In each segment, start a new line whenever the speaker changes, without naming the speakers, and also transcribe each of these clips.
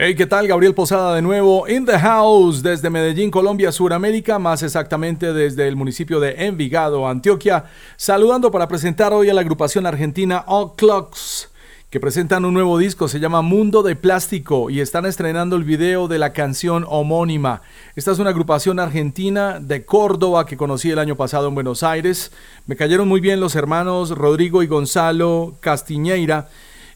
Hey, ¿qué tal? Gabriel Posada de nuevo in the house desde Medellín, Colombia, Suramérica, más exactamente desde el municipio de Envigado, Antioquia, saludando para presentar hoy a la agrupación argentina All Clocks, que presentan un nuevo disco, se llama Mundo de Plástico y están estrenando el video de la canción homónima. Esta es una agrupación argentina de Córdoba que conocí el año pasado en Buenos Aires. Me cayeron muy bien los hermanos Rodrigo y Gonzalo Castiñeira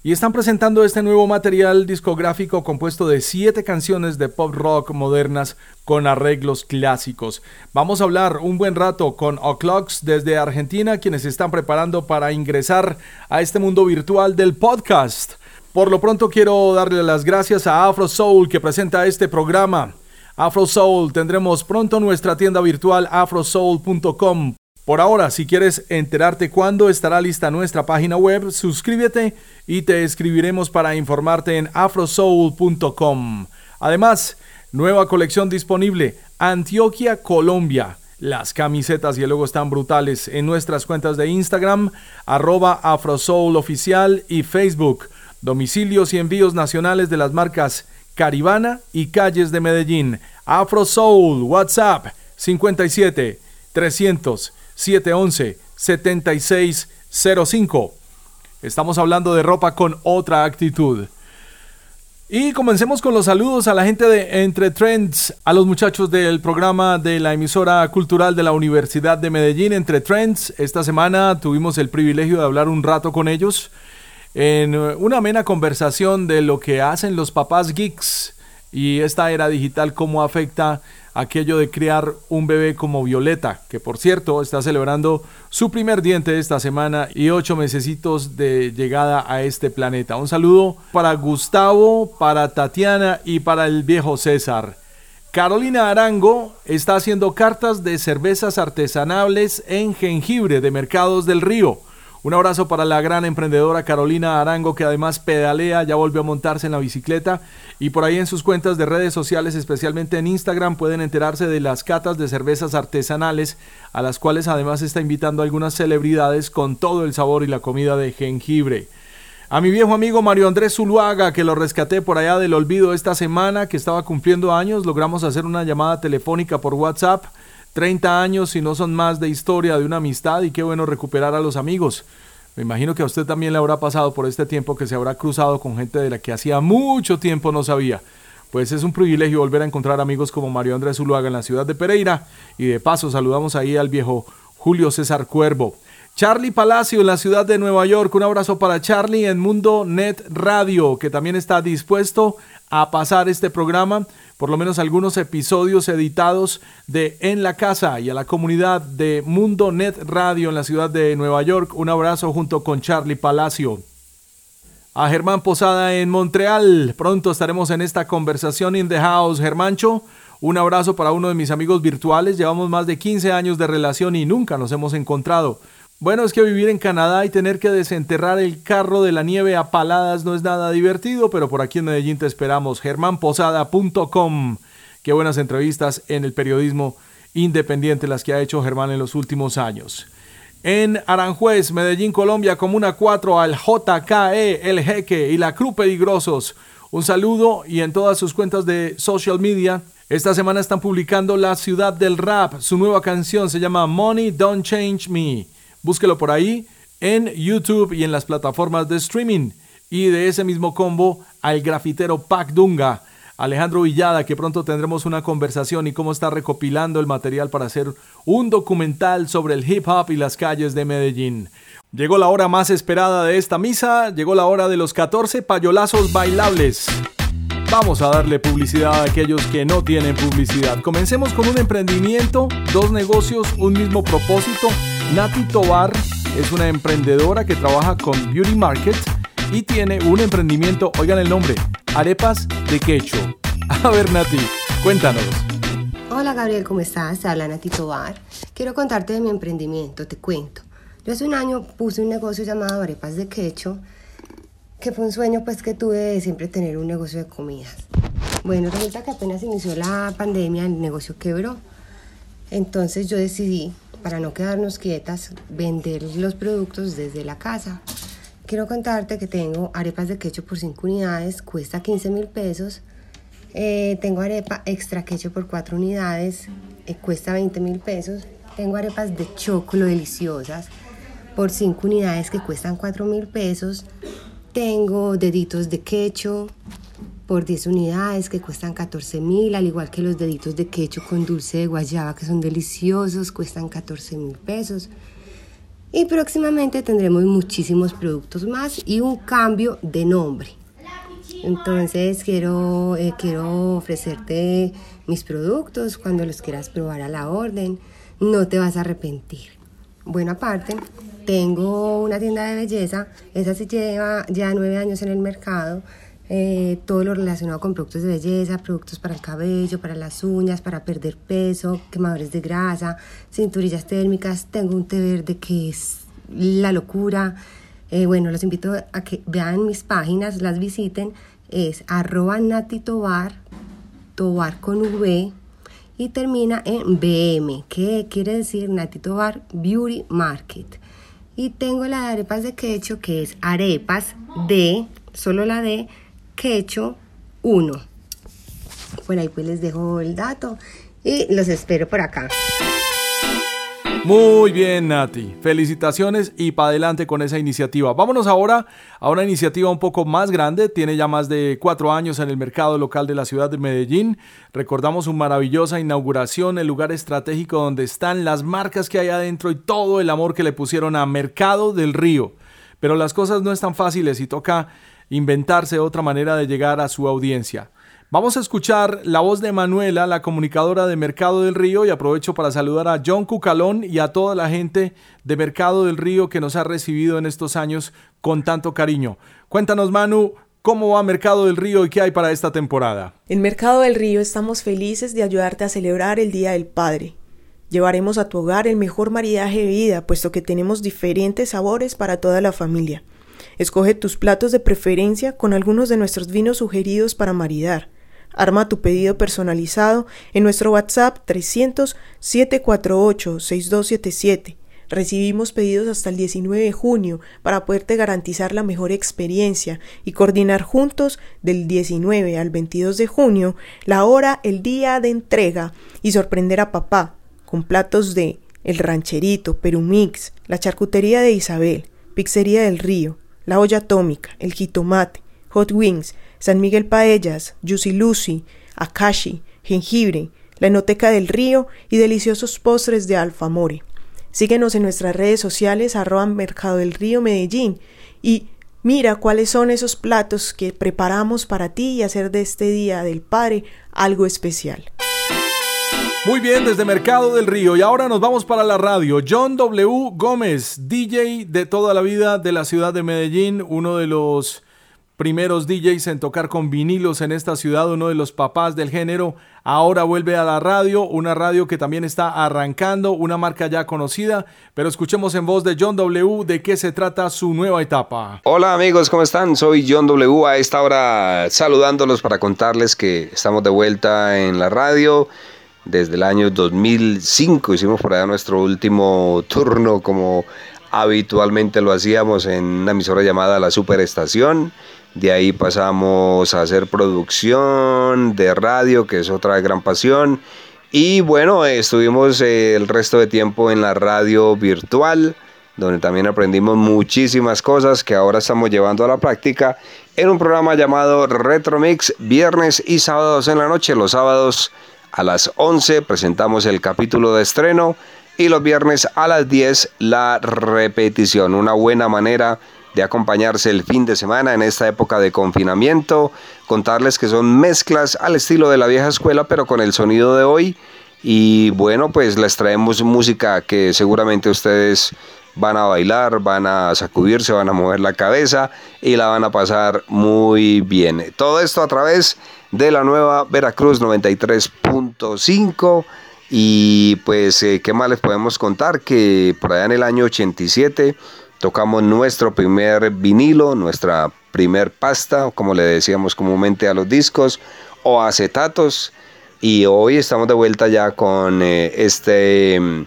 y están presentando este nuevo material discográfico compuesto de siete canciones de pop rock modernas con arreglos clásicos. Vamos a hablar un buen rato con O'Clocks desde Argentina, quienes se están preparando para ingresar a este mundo virtual del podcast. Por lo pronto quiero darle las gracias a Afro Soul que presenta este programa. Afro Soul tendremos pronto nuestra tienda virtual afrosoul.com por ahora, si quieres enterarte cuándo estará lista nuestra página web, suscríbete y te escribiremos para informarte en afrosoul.com. Además, nueva colección disponible, Antioquia, Colombia. Las camisetas y el logo están brutales en nuestras cuentas de Instagram, arroba afrosoul y Facebook. Domicilios y envíos nacionales de las marcas Caribana y Calles de Medellín. Afrosoul, WhatsApp 57 300 711-7605. Estamos hablando de ropa con otra actitud. Y comencemos con los saludos a la gente de Entre Trends, a los muchachos del programa de la emisora cultural de la Universidad de Medellín, Entre Trends. Esta semana tuvimos el privilegio de hablar un rato con ellos en una amena conversación de lo que hacen los papás geeks y esta era digital, cómo afecta aquello de criar un bebé como Violeta, que por cierto está celebrando su primer diente esta semana y ocho mesecitos de llegada a este planeta. Un saludo para Gustavo, para Tatiana y para el viejo César. Carolina Arango está haciendo cartas de cervezas artesanales en jengibre de Mercados del Río. Un abrazo para la gran emprendedora Carolina Arango que además pedalea, ya volvió a montarse en la bicicleta y por ahí en sus cuentas de redes sociales, especialmente en Instagram, pueden enterarse de las catas de cervezas artesanales a las cuales además está invitando algunas celebridades con todo el sabor y la comida de jengibre. A mi viejo amigo Mario Andrés Zuluaga, que lo rescaté por allá del olvido esta semana, que estaba cumpliendo años, logramos hacer una llamada telefónica por WhatsApp 30 años y no son más de historia de una amistad y qué bueno recuperar a los amigos. Me imagino que a usted también le habrá pasado por este tiempo que se habrá cruzado con gente de la que hacía mucho tiempo no sabía. Pues es un privilegio volver a encontrar amigos como Mario Andrés Zuluaga en la ciudad de Pereira y de paso saludamos ahí al viejo Julio César Cuervo. Charlie Palacio en la ciudad de Nueva York. Un abrazo para Charlie en Mundo Net Radio, que también está dispuesto a pasar este programa por lo menos algunos episodios editados de En la Casa y a la comunidad de Mundo Net Radio en la ciudad de Nueva York. Un abrazo junto con Charlie Palacio. A Germán Posada en Montreal. Pronto estaremos en esta conversación in the house. Germancho, un abrazo para uno de mis amigos virtuales. Llevamos más de 15 años de relación y nunca nos hemos encontrado. Bueno, es que vivir en Canadá y tener que desenterrar el carro de la nieve a paladas no es nada divertido, pero por aquí en Medellín te esperamos. germánposada.com. Qué buenas entrevistas en el periodismo independiente las que ha hecho Germán en los últimos años. En Aranjuez, Medellín, Colombia, Comuna 4, al JKE, El Jeque y la Cruz Peligrosos. Un saludo y en todas sus cuentas de social media. Esta semana están publicando La Ciudad del Rap. Su nueva canción se llama Money Don't Change Me. Búsquelo por ahí en YouTube y en las plataformas de streaming. Y de ese mismo combo al grafitero Pac Dunga, Alejandro Villada, que pronto tendremos una conversación y cómo está recopilando el material para hacer un documental sobre el hip hop y las calles de Medellín. Llegó la hora más esperada de esta misa, llegó la hora de los 14 payolazos bailables. Vamos a darle publicidad a aquellos que no tienen publicidad. Comencemos con un emprendimiento, dos negocios, un mismo propósito Nati Tobar es una emprendedora que trabaja con Beauty Market y tiene un emprendimiento, oigan el nombre, Arepas de Quecho. A ver Nati, cuéntanos.
Hola Gabriel, ¿cómo estás? Habla Nati Tobar. Quiero contarte de mi emprendimiento, te cuento. Yo hace un año puse un negocio llamado Arepas de Quecho, que fue un sueño pues que tuve de siempre tener un negocio de comidas. Bueno, resulta que apenas inició la pandemia, el negocio quebró. Entonces yo decidí para no quedarnos quietas, vender los productos desde la casa. Quiero contarte que tengo arepas de quecho por 5 unidades, cuesta 15 mil pesos. Eh, tengo arepa extra quecho por cuatro unidades, eh, cuesta 20 mil pesos. Tengo arepas de chocolo deliciosas por cinco unidades que cuestan 4 mil pesos. Tengo deditos de quecho por 10 unidades que cuestan 14 mil, al igual que los deditos de quecho con dulce de guayaba que son deliciosos, cuestan 14 mil pesos. Y próximamente tendremos muchísimos productos más y un cambio de nombre. Entonces quiero, eh, quiero ofrecerte mis productos cuando los quieras probar a la orden. No te vas a arrepentir. Bueno, aparte, tengo una tienda de belleza. Esa se lleva ya nueve años en el mercado. Eh, todo lo relacionado con productos de belleza, productos para el cabello, para las uñas, para perder peso, quemadores de grasa, cinturillas térmicas. Tengo un té verde que es la locura. Eh, bueno, los invito a que vean mis páginas, las visiten es arroba natitobar, tobar con V y termina en BM, que quiere decir Natitobar Beauty Market. Y tengo la de arepas de quecho, que es arepas de, solo la de quecho 1. Por ahí pues les dejo el dato y los espero por acá.
Muy bien, Nati. Felicitaciones y para adelante con esa iniciativa. Vámonos ahora a una iniciativa un poco más grande. Tiene ya más de cuatro años en el mercado local de la ciudad de Medellín. Recordamos su maravillosa inauguración, el lugar estratégico donde están las marcas que hay adentro y todo el amor que le pusieron a Mercado del Río. Pero las cosas no están fáciles y toca inventarse otra manera de llegar a su audiencia. Vamos a escuchar la voz de Manuela, la comunicadora de Mercado del Río, y aprovecho para saludar a John Cucalón y a toda la gente de Mercado del Río que nos ha recibido en estos años con tanto cariño. Cuéntanos, Manu, ¿Cómo va Mercado del Río y qué hay para esta temporada?
En Mercado del Río estamos felices de ayudarte a celebrar el Día del Padre. Llevaremos a tu hogar el mejor maridaje de vida, puesto que tenemos diferentes sabores para toda la familia. Escoge tus platos de preferencia con algunos de nuestros vinos sugeridos para maridar. Arma tu pedido personalizado en nuestro WhatsApp 300 748 6277. Recibimos pedidos hasta el 19 de junio para poderte garantizar la mejor experiencia y coordinar juntos del 19 al 22 de junio la hora, el día de entrega y sorprender a papá con platos de El Rancherito, Perú Mix, la charcutería de Isabel, Pizzería del Río, la olla atómica, el jitomate, hot wings, San Miguel Paellas, Juicy Lucy, Akashi, jengibre, la Enoteca del Río y deliciosos postres de Alfamore. Síguenos en nuestras redes sociales arroba Mercado del Río Medellín y mira cuáles son esos platos que preparamos para ti y hacer de este Día del Padre algo especial.
Muy bien, desde Mercado del Río. Y ahora nos vamos para la radio. John W. Gómez, DJ de toda la vida de la ciudad de Medellín, uno de los primeros DJs en tocar con vinilos en esta ciudad, uno de los papás del género, ahora vuelve a la radio, una radio que también está arrancando, una marca ya conocida, pero escuchemos en voz de John W. de qué se trata su nueva etapa.
Hola amigos, ¿cómo están? Soy John W. a esta hora saludándolos para contarles que estamos de vuelta en la radio. Desde el año 2005 hicimos por allá nuestro último turno como habitualmente lo hacíamos en una emisora llamada La Superestación de ahí pasamos a hacer producción de radio, que es otra gran pasión. Y bueno, estuvimos eh, el resto de tiempo en la radio virtual, donde también aprendimos muchísimas cosas que ahora estamos llevando a la práctica en un programa llamado Retro Mix, viernes y sábados en la noche. Los sábados a las 11 presentamos el capítulo de estreno y los viernes a las 10 la repetición. Una buena manera de acompañarse el fin de semana en esta época de confinamiento, contarles que son mezclas al estilo de la vieja escuela pero con el sonido de hoy y bueno pues les traemos música que seguramente ustedes van a bailar, van a sacudirse, van a mover la cabeza y la van a pasar muy bien. Todo esto a través de la nueva Veracruz 93.5 y pues eh, qué más les podemos contar que por allá en el año 87 tocamos nuestro primer vinilo, nuestra primer pasta, como le decíamos comúnmente a los discos, o acetatos. Y hoy estamos de vuelta ya con eh, este mm,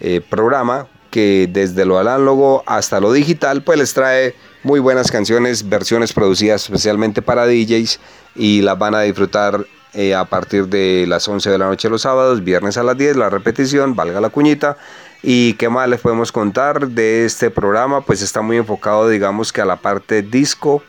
eh, programa que desde lo análogo hasta lo digital pues les trae muy buenas canciones, versiones producidas especialmente para DJs y las van a disfrutar eh, a partir de las 11 de la noche los sábados, viernes a las 10, la repetición, valga la cuñita. ¿Y qué más les podemos contar de este programa? Pues está muy enfocado, digamos que a la parte disco,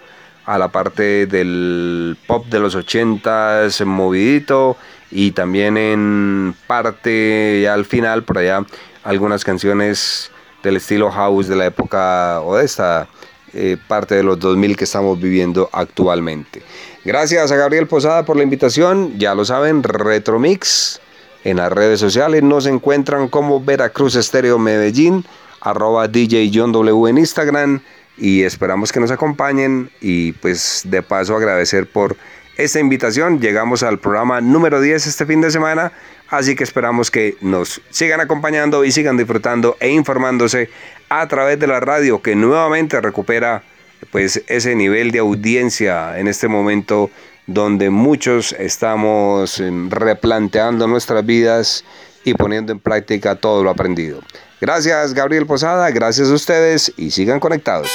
a la parte del pop de los 80s, movidito, y también en parte, al final, por allá, algunas canciones del estilo house de la época o de esta eh, parte de los 2000 que estamos viviendo actualmente. Gracias a Gabriel Posada por la invitación. Ya lo saben, Retromix. En las redes sociales nos encuentran como Veracruz Estéreo Medellín, arroba DJ John W en Instagram y esperamos que nos acompañen y pues de paso agradecer por esta invitación. Llegamos al programa número 10 este fin de semana, así que esperamos que nos sigan acompañando y sigan disfrutando e informándose a través de la radio que nuevamente recupera pues ese nivel de audiencia en este momento donde muchos estamos em, replanteando nuestras vidas y poniendo en práctica todo lo aprendido. Gracias Gabriel Posada, gracias a ustedes y sigan conectados.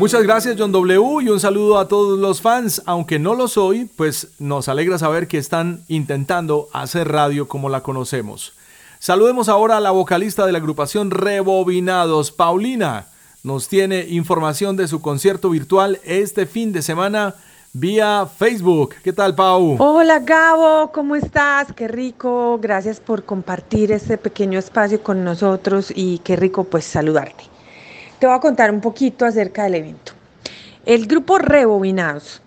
Muchas gracias John W y un saludo a todos los fans, aunque no lo soy, pues nos alegra saber que están intentando hacer radio como la conocemos. Saludemos ahora a la vocalista de la agrupación Rebobinados, Paulina nos tiene información de su concierto virtual este fin de semana vía Facebook. ¿Qué tal, Pau?
Hola, Gabo, ¿cómo estás? Qué rico. Gracias por compartir este pequeño espacio con nosotros y qué rico pues saludarte. Te voy a contar un poquito acerca del evento. El grupo Rebobinados.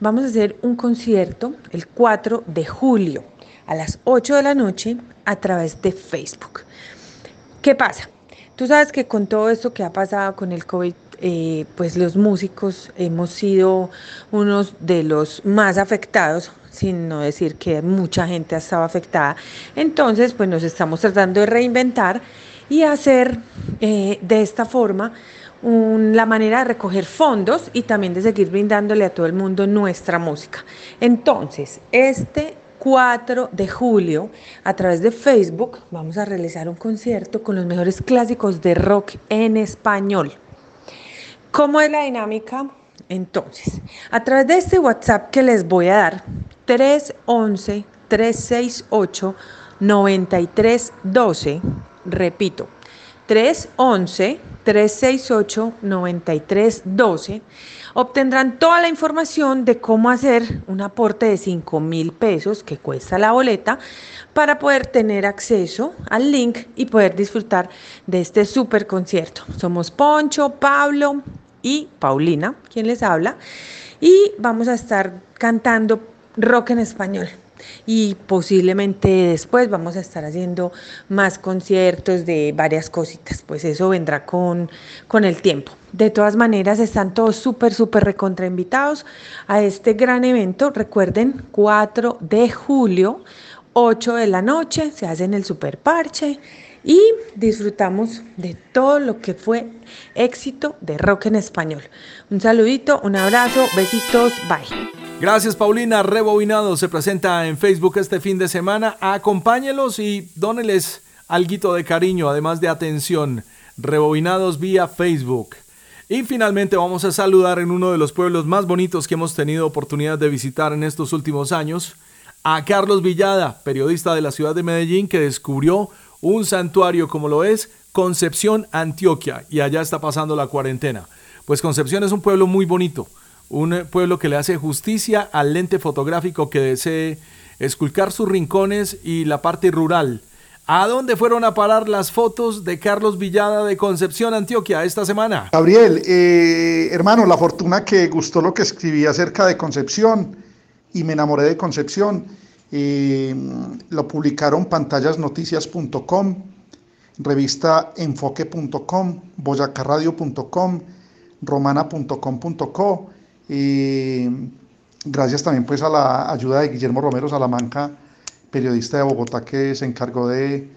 Vamos a hacer un concierto el 4 de julio a las 8 de la noche a través de Facebook. ¿Qué pasa? Tú sabes que con todo esto que ha pasado con el COVID, eh, pues los músicos hemos sido unos de los más afectados, sin no decir que mucha gente ha estado afectada. Entonces, pues nos estamos tratando de reinventar y hacer eh, de esta forma la manera de recoger fondos y también de seguir brindándole a todo el mundo nuestra música. Entonces, este 4 de julio, a través de Facebook, vamos a realizar un concierto con los mejores clásicos de rock en español. ¿Cómo es la dinámica? Entonces, a través de este WhatsApp que les voy a dar, 311 368 9312, repito, 311 368 9312 obtendrán toda la información de cómo hacer un aporte de 5 mil pesos que cuesta la boleta para poder tener acceso al link y poder disfrutar de este super concierto. Somos Poncho, Pablo y Paulina, quien les habla, y vamos a estar cantando rock en español y posiblemente después vamos a estar haciendo más conciertos de varias cositas, pues eso vendrá con, con el tiempo. De todas maneras, están todos súper, súper recontra invitados a este gran evento. Recuerden, 4 de julio, 8 de la noche, se hace en el Super Parche y disfrutamos de todo lo que fue éxito de rock en español. Un saludito, un abrazo, besitos, bye.
Gracias Paulina, Rebobinado se presenta en Facebook este fin de semana. Acompáñelos y dóneles algo de cariño, además de atención. Rebobinados vía Facebook. Y finalmente vamos a saludar en uno de los pueblos más bonitos que hemos tenido oportunidad de visitar en estos últimos años, a Carlos Villada, periodista de la ciudad de Medellín que descubrió un santuario como lo es Concepción, Antioquia, y allá está pasando la cuarentena. Pues Concepción es un pueblo muy bonito, un pueblo que le hace justicia al lente fotográfico que desee esculcar sus rincones y la parte rural. ¿A dónde fueron a parar las fotos de Carlos Villada de Concepción, Antioquia, esta semana?
Gabriel, eh, hermano, la fortuna que gustó lo que escribí acerca de Concepción y me enamoré de Concepción. Eh, lo publicaron pantallasnoticias.com, revista enfoque.com, boyacarradio.com, romana.com.co y gracias también pues a la ayuda de Guillermo Romero Salamanca, periodista de Bogotá que se encargó de,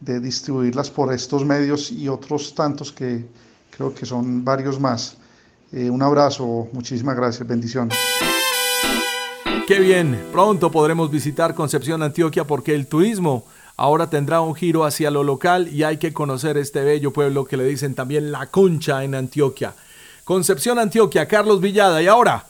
distribuirlas por estos medios y otros tantos que creo que son varios más. Eh, un abrazo, muchísimas gracias, bendiciones.
Qué bien, pronto podremos visitar Concepción, Antioquia, porque el turismo ahora tendrá un giro hacia lo local y hay que conocer este bello pueblo que le dicen también La Concha en Antioquia. Concepción, Antioquia, Carlos Villada. Y ahora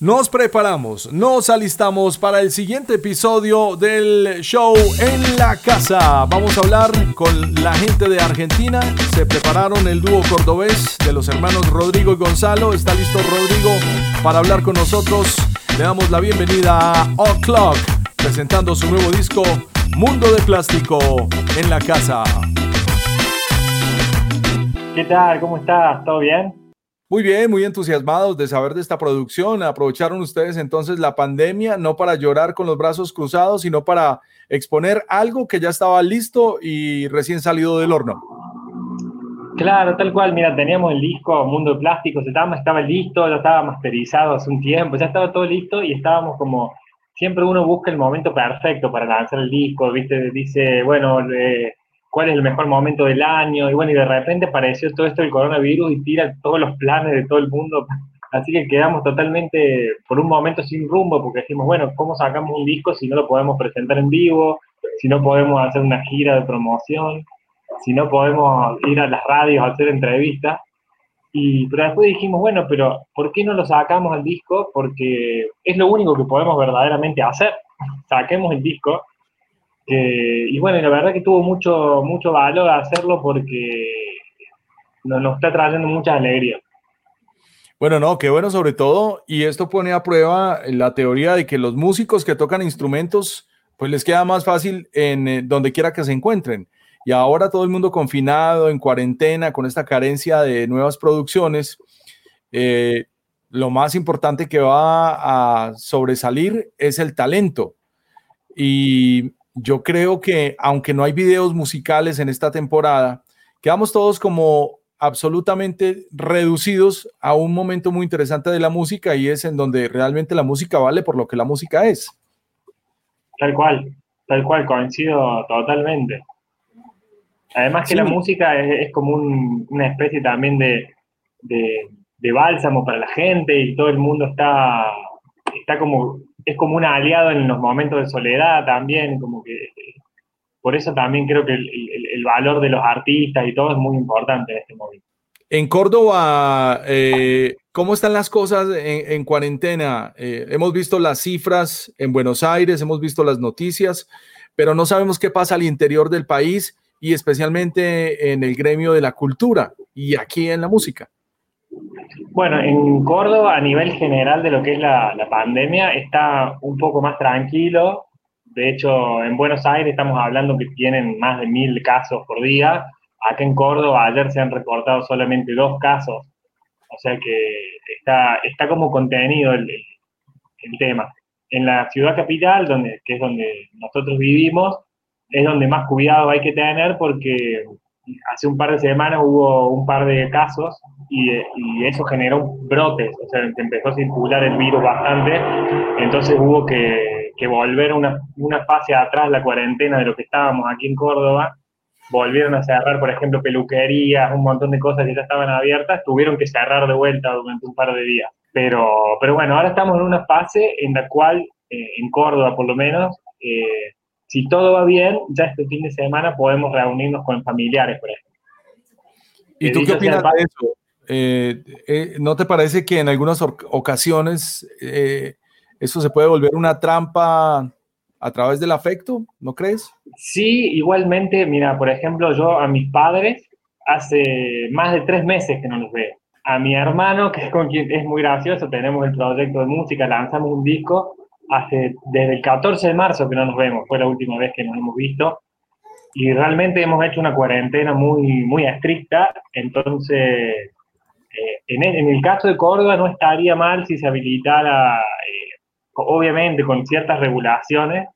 Nos preparamos, nos alistamos para el siguiente episodio del show en la casa. Vamos a hablar con la gente de Argentina. Se prepararon el dúo cordobés de los hermanos Rodrigo y Gonzalo. Está listo Rodrigo para hablar con nosotros. Le damos la bienvenida a O'Clock presentando su nuevo disco Mundo de Plástico en la casa.
¿Qué tal? ¿Cómo estás? ¿Todo bien?
Muy bien, muy entusiasmados de saber de esta producción. Aprovecharon ustedes entonces la pandemia no para llorar con los brazos cruzados, sino para exponer algo que ya estaba listo y recién salido del horno.
Claro, tal cual. Mira, teníamos el disco Mundo de Plásticos, estaba, estaba listo, ya estaba masterizado hace un tiempo, ya estaba todo listo y estábamos como, siempre uno busca el momento perfecto para lanzar el disco, ¿viste? Dice, bueno, eh, cuál es el mejor momento del año, y bueno, y de repente apareció todo esto del coronavirus y tira todos los planes de todo el mundo, así que quedamos totalmente por un momento sin rumbo, porque decimos, bueno, ¿cómo sacamos un disco si no lo podemos presentar en vivo, si no podemos hacer una gira de promoción, si no podemos ir a las radios a hacer entrevistas? Y, pero después dijimos, bueno, pero ¿por qué no lo sacamos al disco? Porque es lo único que podemos verdaderamente hacer. Saquemos el disco y bueno, la verdad que tuvo mucho, mucho valor hacerlo porque nos, está trayendo mucha alegría.
Bueno, no, qué bueno sobre todo, y esto pone a prueba la teoría de que los músicos que tocan instrumentos, pues les queda más fácil en eh, donde quiera que se encuentren. Y ahora todo el mundo confinado, en cuarentena, con esta carencia de nuevas producciones, eh, lo más importante que va a sobresalir es el talento. Y yo creo que aunque no hay videos musicales en esta temporada, quedamos todos como absolutamente reducidos a un momento muy interesante de la música y es en donde realmente la música vale por lo que la música es.
Tal cual, tal cual, coincido totalmente. Además que la música es, como una especie también de, de, bálsamo para la gente y todo el mundo está, está como es como un aliado en los momentos de soledad también, como que por eso también creo que el, valor de los artistas y todo es muy importante en este momento.
En Córdoba, eh, ¿cómo están las cosas en, cuarentena? Eh, hemos visto las cifras en Buenos Aires, hemos visto las noticias, pero no sabemos qué pasa al interior del país y especialmente en el gremio de la cultura y aquí en la música.
Bueno, en Córdoba, a nivel general de lo que es la, pandemia, está un poco más tranquilo. De hecho, en Buenos Aires estamos hablando que tienen más de mil casos por día. Acá en Córdoba ayer se han reportado solamente dos casos. O sea que está, como contenido el, el tema. En la ciudad capital, donde, que es donde nosotros vivimos, es donde más cuidado hay que tener porque hace un par de semanas hubo un par de casos y, eso generó brotes, o sea, empezó a circular el virus bastante, entonces hubo que, volver una, una fase atrás la cuarentena de lo que estábamos aquí en Córdoba, volvieron a cerrar, por ejemplo, peluquerías, un montón de cosas que ya estaban abiertas, tuvieron que cerrar de vuelta durante un par de días. Pero, pero bueno, ahora estamos en una fase en la cual, eh, en Córdoba por lo menos, eh, si todo va bien, ya este fin de semana podemos reunirnos con familiares, por ejemplo.
¿Y tú qué opinas de eso? Eh, eh, ¿No te parece que en algunas ocasiones eh, eso se puede volver una trampa a través del afecto? ¿No crees?
Sí, igualmente, mira, por ejemplo, yo a mis padres hace más de tres meses que no los veo. A mi hermano, que es con quien es muy gracioso, tenemos el proyecto de música, lanzamos un disco hace desde el 14 de marzo que no nos vemos, fue la última vez que nos hemos visto y realmente hemos hecho una cuarentena muy, muy estricta, entonces eh, en, el, caso de Córdoba no estaría mal si se habilitara, eh, obviamente con ciertas regulaciones,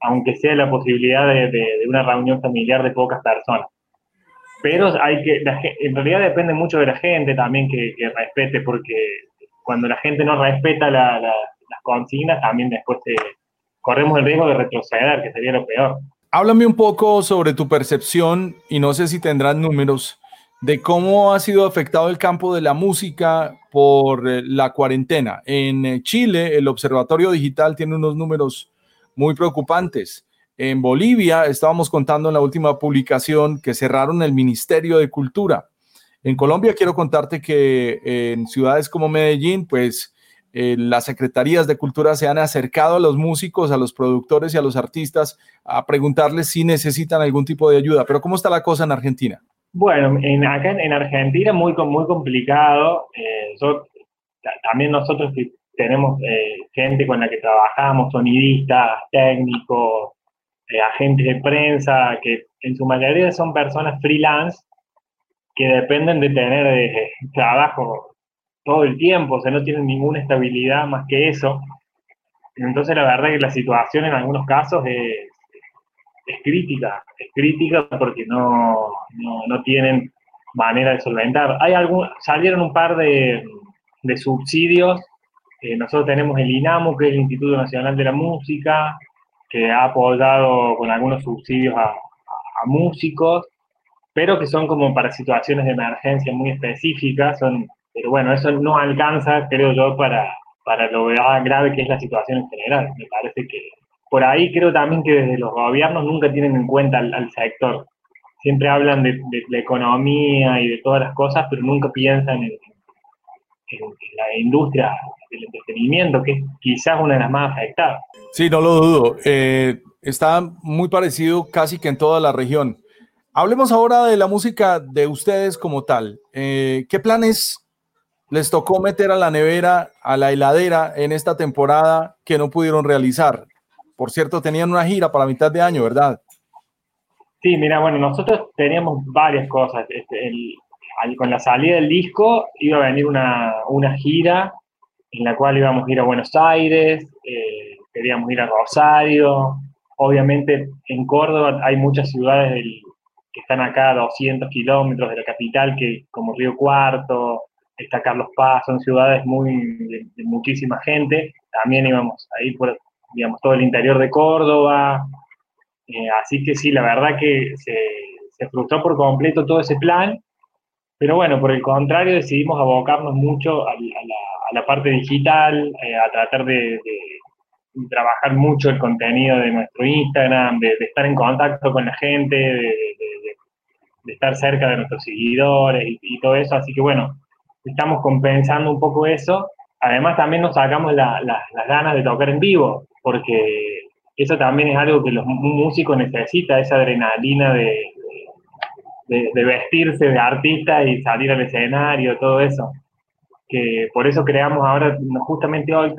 aunque sea la posibilidad de, una reunión familiar de pocas personas. Pero hay que, en realidad depende mucho de la gente también que, respete, porque cuando la gente no respeta la las consignas, también después corremos el riesgo de retroceder, que sería lo peor.
Háblame un poco sobre tu percepción, y no sé si tendrás números, de cómo ha sido afectado el campo de la música por eh, la cuarentena. En eh, Chile, el Observatorio Digital tiene unos números muy preocupantes. En Bolivia, estábamos contando en la última publicación que cerraron el Ministerio de Cultura. En Colombia, quiero contarte que en ciudades como Medellín, pues eh, las secretarías de cultura se han acercado a los músicos, a los productores y a los artistas a preguntarles si necesitan algún tipo de ayuda. Pero ¿cómo está la cosa en Argentina?
Bueno, en, acá en, Argentina muy, muy complicado. Eh, también nosotros que tenemos eh, gente con la que trabajamos, sonidistas, técnicos, agentes de prensa, que en su mayoría son personas freelance que dependen de tener trabajo todo el tiempo, o sea, no tienen ninguna estabilidad más que eso. Entonces, la verdad es que la situación en algunos casos es, crítica, es crítica porque no, no, tienen manera de solventar. Hay algún, salieron un par de, de subsidios. Eh, nosotros tenemos el INAMU, que es el Instituto Nacional de la Música, que ha apoyado con algunos subsidios a, a músicos, pero que son como para situaciones de emergencia muy específicas, son pero bueno, eso no alcanza, creo yo, para, para lo grave que es la situación en general. Me parece que por ahí creo también que desde los gobiernos nunca tienen en cuenta al, sector. Siempre hablan de, la economía y de todas las cosas, pero nunca piensan en, la industria del entretenimiento, que es quizás una de las más afectadas.
Sí, no lo dudo. Eh, está muy parecido casi que en toda la región. Hablemos ahora de la música de ustedes como tal. Eh, ¿Qué planes les tocó meter a la nevera, a la heladera en esta temporada que no pudieron realizar. Por cierto, tenían una gira para mitad de año, ¿verdad?
Sí, mira, bueno, nosotros teníamos varias cosas. Este, con la salida del disco iba a venir una, gira en la cual íbamos a ir a Buenos Aires, eh, queríamos ir a Rosario. Obviamente en Córdoba hay muchas ciudades que están acá a 200 kilómetros de la capital, que como Río Cuarto, está Carlos Paz, son ciudades muy de, muchísima gente. También íbamos ahí por, digamos, todo el interior de Córdoba. Eh, así que sí, la verdad que se, frustró por completo todo ese plan. Pero bueno, por el contrario, decidimos abocarnos mucho a, la, parte digital, eh, a tratar de, trabajar mucho el contenido de nuestro Instagram, de, estar en contacto con la gente, de, estar cerca de nuestros seguidores y todo eso. Así que bueno, estamos compensando un poco eso. Además, también nos sacamos las ganas de tocar en vivo, porque eso también es algo que los músicos necesitan, esa adrenalina de, de, vestirse de artista y salir al escenario, todo eso. Que por eso creamos ahora, justamente hoy,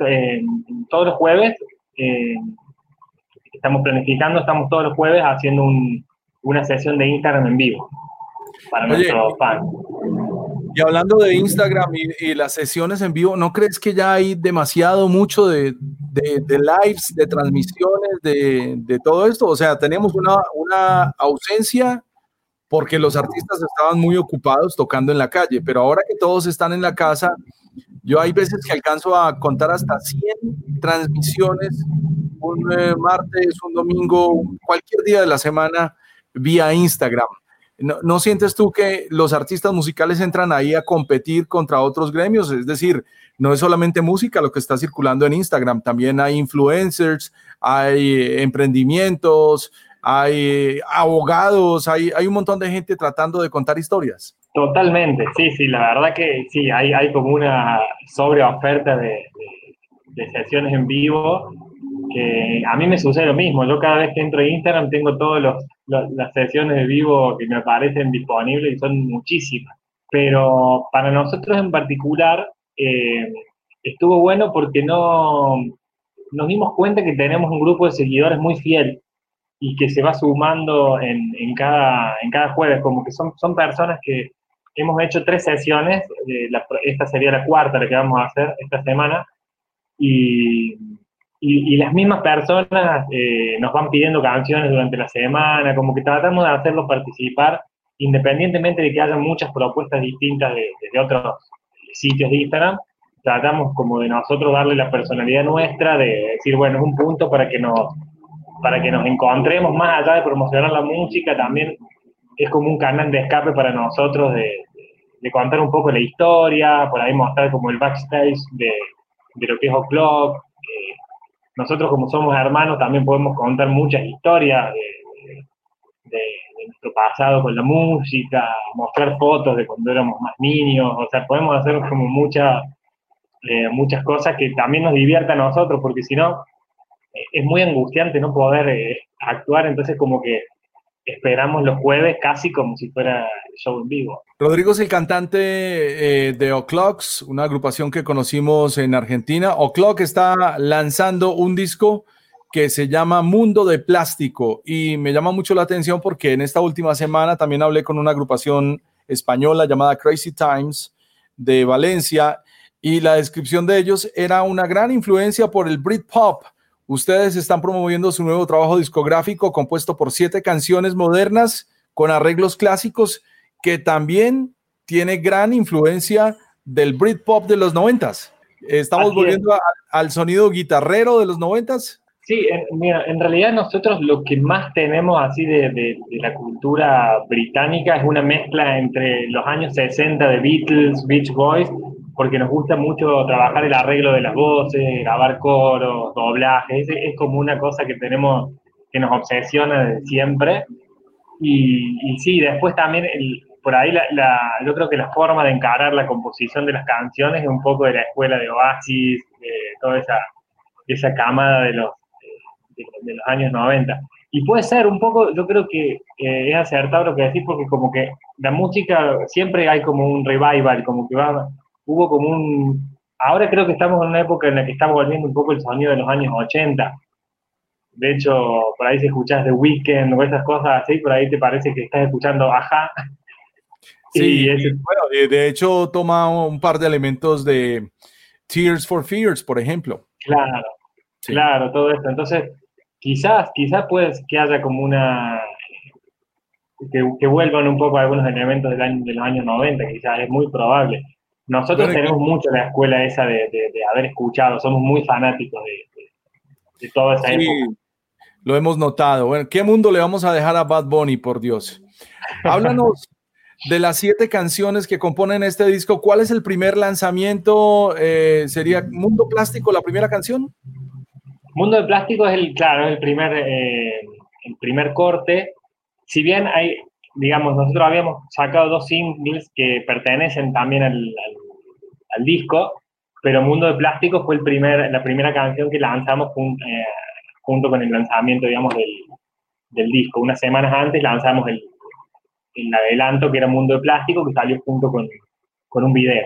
todos los jueves, estamos planificando, estamos todos los jueves haciendo una sesión de Instagram en vivo para nuestros fans.
Y hablando de Instagram y, las sesiones en vivo, ¿no crees que ya hay demasiado mucho de, lives, de transmisiones, de, todo esto? O sea, tenemos una, una ausencia porque los artistas estaban muy ocupados tocando en la calle, pero ahora que todos están en la casa, yo hay veces que alcanzo a contar hasta 100 transmisiones, un eh, martes, un domingo, cualquier día de la semana vía Instagram. ¿No, sientes tú que los artistas musicales entran ahí a competir contra otros gremios? Es decir, no es solamente música lo que está circulando en Instagram, también hay influencers, hay emprendimientos, hay abogados, hay, hay un montón de gente tratando de contar historias.
Totalmente, sí, sí, la verdad que sí, hay, hay como una sobreoferta de, de, de sesiones en vivo que a mí me sucede lo mismo. Yo cada vez que entro a Instagram tengo todas las sesiones de vivo que me aparecen disponibles y son muchísimas. Pero para nosotros en particular eh, estuvo bueno porque no nos dimos cuenta que tenemos un grupo de seguidores muy fiel y que se va sumando en, en, cada, en cada jueves, como que son, son personas que hemos hecho tres sesiones, eh, esta sería la cuarta la que vamos a hacer esta semana, y y, las mismas personas eh, nos van pidiendo canciones durante la semana, como que tratamos de hacerlos participar, independientemente de que haya muchas propuestas distintas de, otros sitios de Instagram, tratamos como de nosotros darle la personalidad nuestra, de decir, bueno, es un punto para que nos, para que nos encontremos más allá de promocionar la música, también es como un canal de escape para nosotros de, de contar un poco la historia, por ahí mostrar como el backstage de, de lo que es O'Clock, eh, nosotros como somos hermanos también podemos contar muchas historias de, nuestro pasado con la música, mostrar fotos de cuando éramos más niños, o sea, podemos hacer como muchas eh, muchas cosas que también nos diviertan a nosotros, porque si no, eh, es muy angustiante no poder eh, actuar, entonces como que esperamos los jueves casi como si fuera show en vivo.
Rodrigo es el cantante de O'Clocks, una agrupación que conocimos en Argentina. O'Clock está lanzando un disco que se llama Mundo de Plástico y me llama mucho la atención porque en esta última semana también hablé con una agrupación española llamada Crazy Times de Valencia y la descripción de ellos era una gran influencia por el Britpop. Ustedes están promoviendo su nuevo trabajo discográfico compuesto por siete canciones modernas con arreglos clásicos que también tiene gran influencia del Britpop de los noventas. Estamos volviendo al sonido guitarrero de los noventas.
Sí, en, mira, en realidad nosotros lo que más tenemos así de, de, la cultura británica es una mezcla entre los años 60 de Beatles, Beach Boys, porque nos gusta mucho trabajar el arreglo de las voces, grabar coros, doblajes, es, es como una cosa que tenemos que nos obsesiona desde siempre. Y, y sí, después también el, por ahí la, la, yo creo que la forma de encarar la composición de las canciones es un poco de la escuela de Oasis, de toda esa, esa camada de los de, los años 90. Y puede ser un poco, yo creo que eh, es acertado lo que decís, porque como que la música siempre hay como un revival, como que va, hubo como un... Ahora creo que estamos en una época en la que estamos volviendo un poco el sonido de los años 80. De hecho, por ahí si escuchas The Weeknd o esas cosas así, por ahí te parece que estás escuchando Ajá.
Sí, bueno, de hecho toma un par de elementos de Tears for Fears, por ejemplo.
Claro, claro, todo esto. Entonces, quizás, quizás pues que haya como una, que, vuelvan un poco algunos elementos del año, de los años 90, quizás es muy probable. Nosotros tenemos mucho la escuela esa de, haber escuchado, somos muy fanáticos de, toda esa sí,
Lo hemos notado. Bueno, ¿qué mundo le vamos a dejar a Bad Bunny, por Dios? Háblanos de las siete canciones que componen este disco. ¿Cuál es el primer lanzamiento? Eh, ¿Sería Mundo Plástico la primera canción?
Mundo de Plástico es el, claro, el primer, eh, el primer corte. Si bien hay, digamos, nosotros habíamos sacado dos singles que pertenecen también al, al, disco, pero Mundo de Plástico fue el primer, la primera canción que lanzamos eh, junto con el lanzamiento, digamos, del, del, disco. Unas semanas antes lanzamos el, el adelanto que era Mundo de Plástico, que salió junto con, con un video.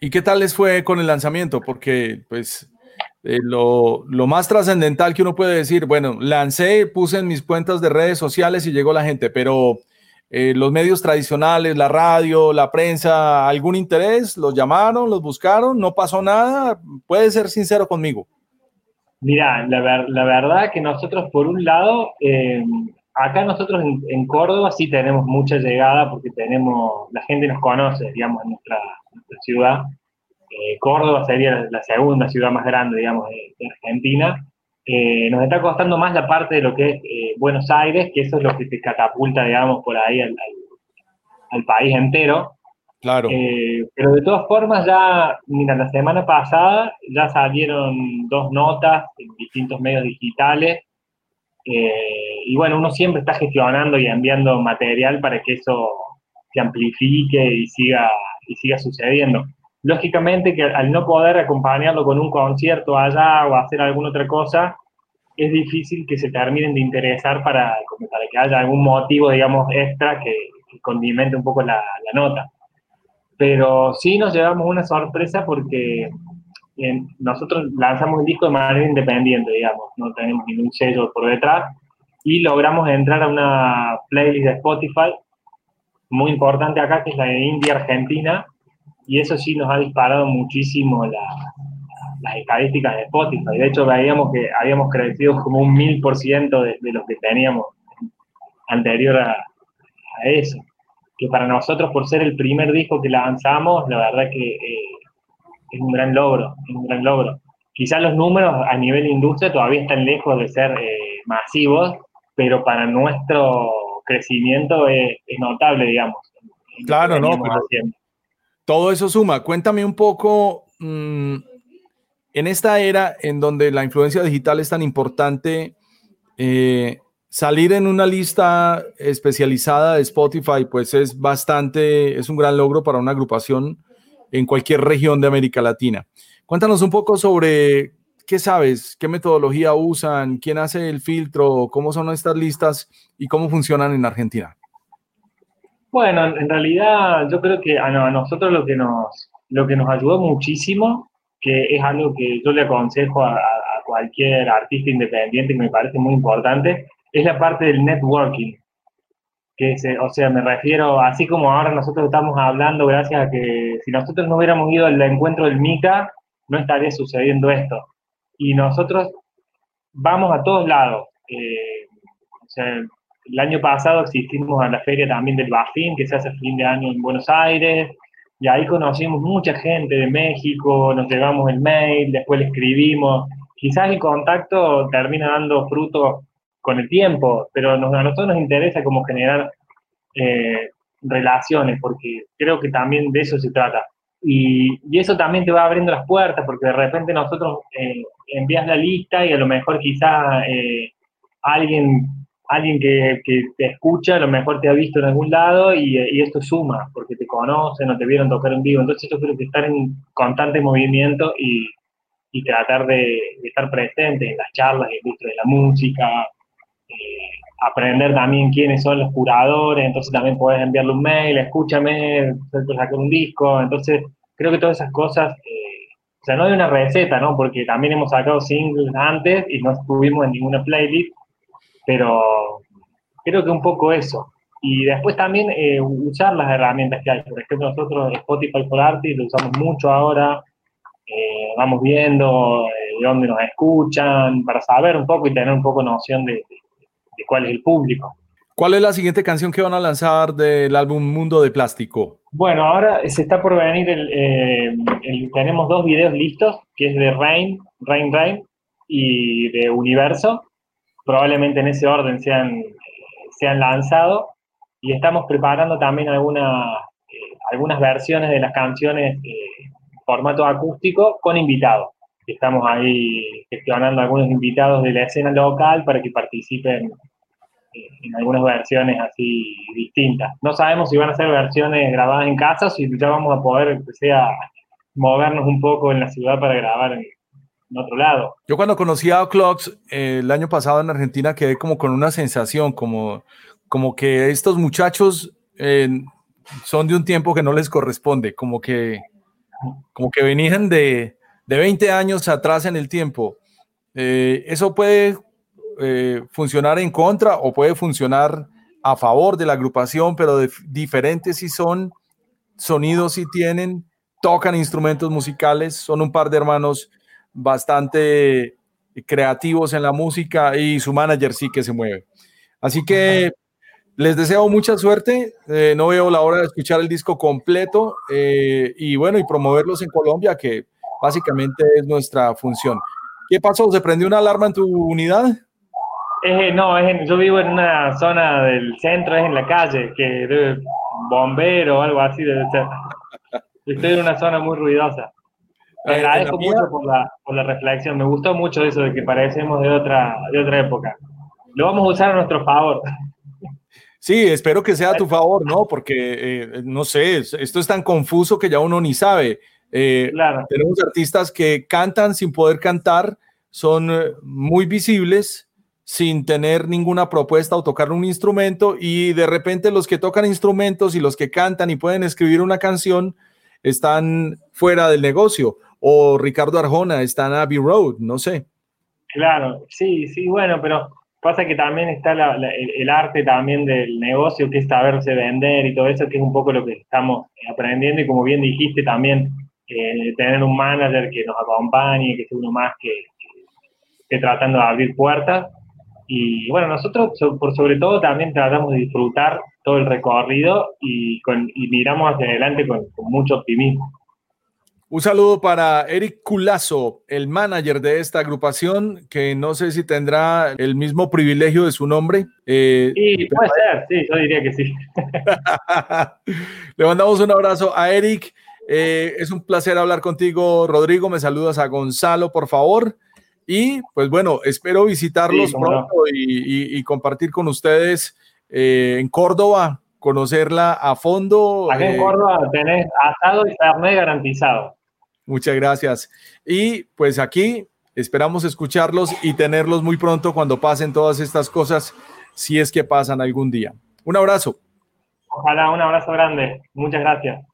¿Y qué tal les fue con el lanzamiento? Porque, pues, eh, lo, más trascendental que uno puede decir, bueno, lancé, puse en mis cuentas de redes sociales y llegó la gente, pero eh, los medios tradicionales, la radio, la prensa, algún interés, los llamaron, los buscaron, no pasó nada, puede ser sincero conmigo.
Mira, la, verdad que nosotros por un lado, eh, acá nosotros en, Córdoba sí tenemos mucha llegada porque tenemos, la gente nos conoce, digamos, en nuestra ciudad. Eh, Córdoba sería la segunda ciudad más grande, digamos, de, Argentina. Eh, nos está costando más la parte de lo que es eh, Buenos Aires, que eso es lo que te catapulta, digamos, por ahí al, país entero.
Claro.
pero de todas formas, ya, mira, la semana pasada ya salieron dos notas en distintos medios digitales. y bueno, uno siempre está gestionando y enviando material para que eso se amplifique y siga, y siga sucediendo. Lógicamente que al no poder acompañarlo con un concierto allá o hacer alguna otra cosa, es difícil que se terminen de interesar para, para que haya algún motivo, digamos, extra que, condimente un poco la, nota. Pero sí nos llevamos una sorpresa porque nosotros lanzamos el disco de manera independiente, digamos, no tenemos ningún sello por detrás y logramos entrar a una playlist de Spotify muy importante acá, que es la de India Argentina, y eso sí nos ha disparado muchísimo las estadísticas de Spotify. De hecho, veíamos que habíamos crecido como un mil por ciento de lo que teníamos anterior a, eso. Que para nosotros, por ser el primer disco que lanzamos, la verdad que eh, es un gran logro, es un gran logro. Quizás los números a nivel industria todavía están lejos de ser eh, masivos, pero para nuestro crecimiento es, notable, digamos.
Claro, no, todo eso suma. Cuéntame un poco, mm, en esta era en donde la influencia digital es tan importante, eh, salir en una lista especializada de Spotify, pues es bastante, es un gran logro para una agrupación en cualquier región de América Latina. Cuéntanos un poco sobre qué sabes, qué metodología usan, quién hace el filtro, cómo son estas listas y cómo funcionan en Argentina.
Bueno, en realidad yo creo que a, nosotros lo que nos, lo que nos ayudó muchísimo, que es algo que yo le aconsejo a, cualquier artista independiente que me parece muy importante, es la parte del networking. Que se, o sea, me refiero, así como ahora nosotros estamos hablando, gracias a que si nosotros no hubiéramos ido al encuentro del MICA, no estaría sucediendo esto. Y nosotros vamos a todos lados. Eh, o sea, el año pasado asistimos a la feria también del Bafín, que se hace fin de año en Buenos Aires, y ahí conocimos mucha gente de México, nos llevamos el mail, después le escribimos. Quizás el contacto termina dando fruto con el tiempo, pero a nosotros nos interesa como generar eh, relaciones, porque creo que también de eso se trata. Y, eso también te va abriendo las puertas, porque de repente nosotros eh, envías la lista y a lo mejor quizá eh, alguien alguien que, te escucha, a lo mejor te ha visto en algún lado y, esto suma, porque te conocen o te vieron tocar en vivo. Entonces yo creo que estar en constante movimiento y, tratar de, estar presente en las charlas, en industria de la música, eh, aprender también quiénes son los curadores, entonces también puedes enviarle un mail, escúchame, sacar un disco, entonces creo que todas esas cosas, eh, o sea, no hay una receta, ¿no? Porque también hemos sacado singles antes y no estuvimos en ninguna playlist, pero creo que un poco eso. Y después también eh, usar las herramientas que hay. Por ejemplo, nosotros Spotify for Artists lo usamos mucho ahora. Eh, vamos viendo eh, de dónde nos escuchan, para saber un poco y tener un poco noción de, cuál es el público.
¿Cuál es la siguiente canción que van a lanzar del álbum Mundo de Plástico?
Bueno, ahora se está por venir, el, tenemos dos videos listos, que es de Rain, Rain Rain, y de Universo probablemente en ese orden se han, lanzado y estamos preparando también algunas, eh, algunas versiones de las canciones en formato acústico con invitados. Estamos ahí gestionando algunos invitados de la escena local para que participen eh, en algunas versiones así distintas. No sabemos si van a ser versiones grabadas en casa o si ya vamos a poder, sea, movernos un poco en la ciudad para grabar en, otro lado.
Yo cuando conocí a Clocks eh, el año pasado en Argentina quedé como con una sensación, como, como que estos muchachos eh, son de un tiempo que no les corresponde, como que, como que venían de, de 20 años atrás en el tiempo. Eh, eso puede funcionar en contra o puede funcionar a favor de la agrupación, pero diferentes si son, sonidos si tienen, tocan instrumentos musicales, son un par de hermanos bastante creativos en la música y su manager sí que se mueve. Así que les deseo mucha suerte. Eh, no veo la hora de escuchar el disco completo eh, y bueno, y promoverlos en Colombia, que básicamente es nuestra función. ¿Qué pasó? ¿Se prendió una alarma en tu unidad?
no, es yo vivo en una zona del centro, es en la calle, que bombero o algo así debe. Estoy en una zona muy ruidosa. Te agradezco mucho por la, por la, reflexión. Me gustó mucho eso de que parecemos de otra, de otra época. Lo vamos a usar a nuestro favor.
Sí, espero que sea a tu favor, ¿no? Porque, eh, no sé, esto es tan confuso que ya uno ni sabe. Eh, claro. Tenemos artistas que cantan sin poder cantar, son eh, muy visibles sin tener ninguna propuesta o tocar un instrumento y de repente los que tocan instrumentos y los que cantan y pueden escribir una canción están fuera del negocio o Ricardo Arjona está en Abbey Road, no sé.
Claro, sí, sí, bueno, pero pasa que también está el, arte también del negocio, que es saberse vender y todo eso, que es un poco lo que estamos aprendiendo y como bien dijiste también, eh, tener un manager que nos acompañe, que sea uno más que, esté tratando de abrir puertas. Y bueno, nosotros por sobre todo también tratamos de disfrutar todo el recorrido y, con, y miramos hacia adelante con mucho optimismo.
Un saludo para Eric Culazo, el manager de esta agrupación, que no sé si tendrá el mismo privilegio de su nombre.
Eh, sí, puede ser, sí, yo diría que sí.
Le mandamos un abrazo a Eric. Eh, es un placer hablar contigo, Rodrigo. Me saludas a Gonzalo, por favor. Y pues bueno, espero visitarlos pronto y, compartir con ustedes eh, en Córdoba conocerla a fondo.
Acá en
eh,
Córdoba tenés asado y fernet garantizado.
Muchas gracias. Y pues aquí esperamos escucharlos y tenerlos muy pronto cuando pasen todas estas cosas, si es que pasan algún día. Un abrazo.
Ojalá, un abrazo grande. Muchas gracias.